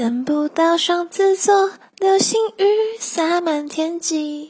等不到双子座流星雨洒满天际。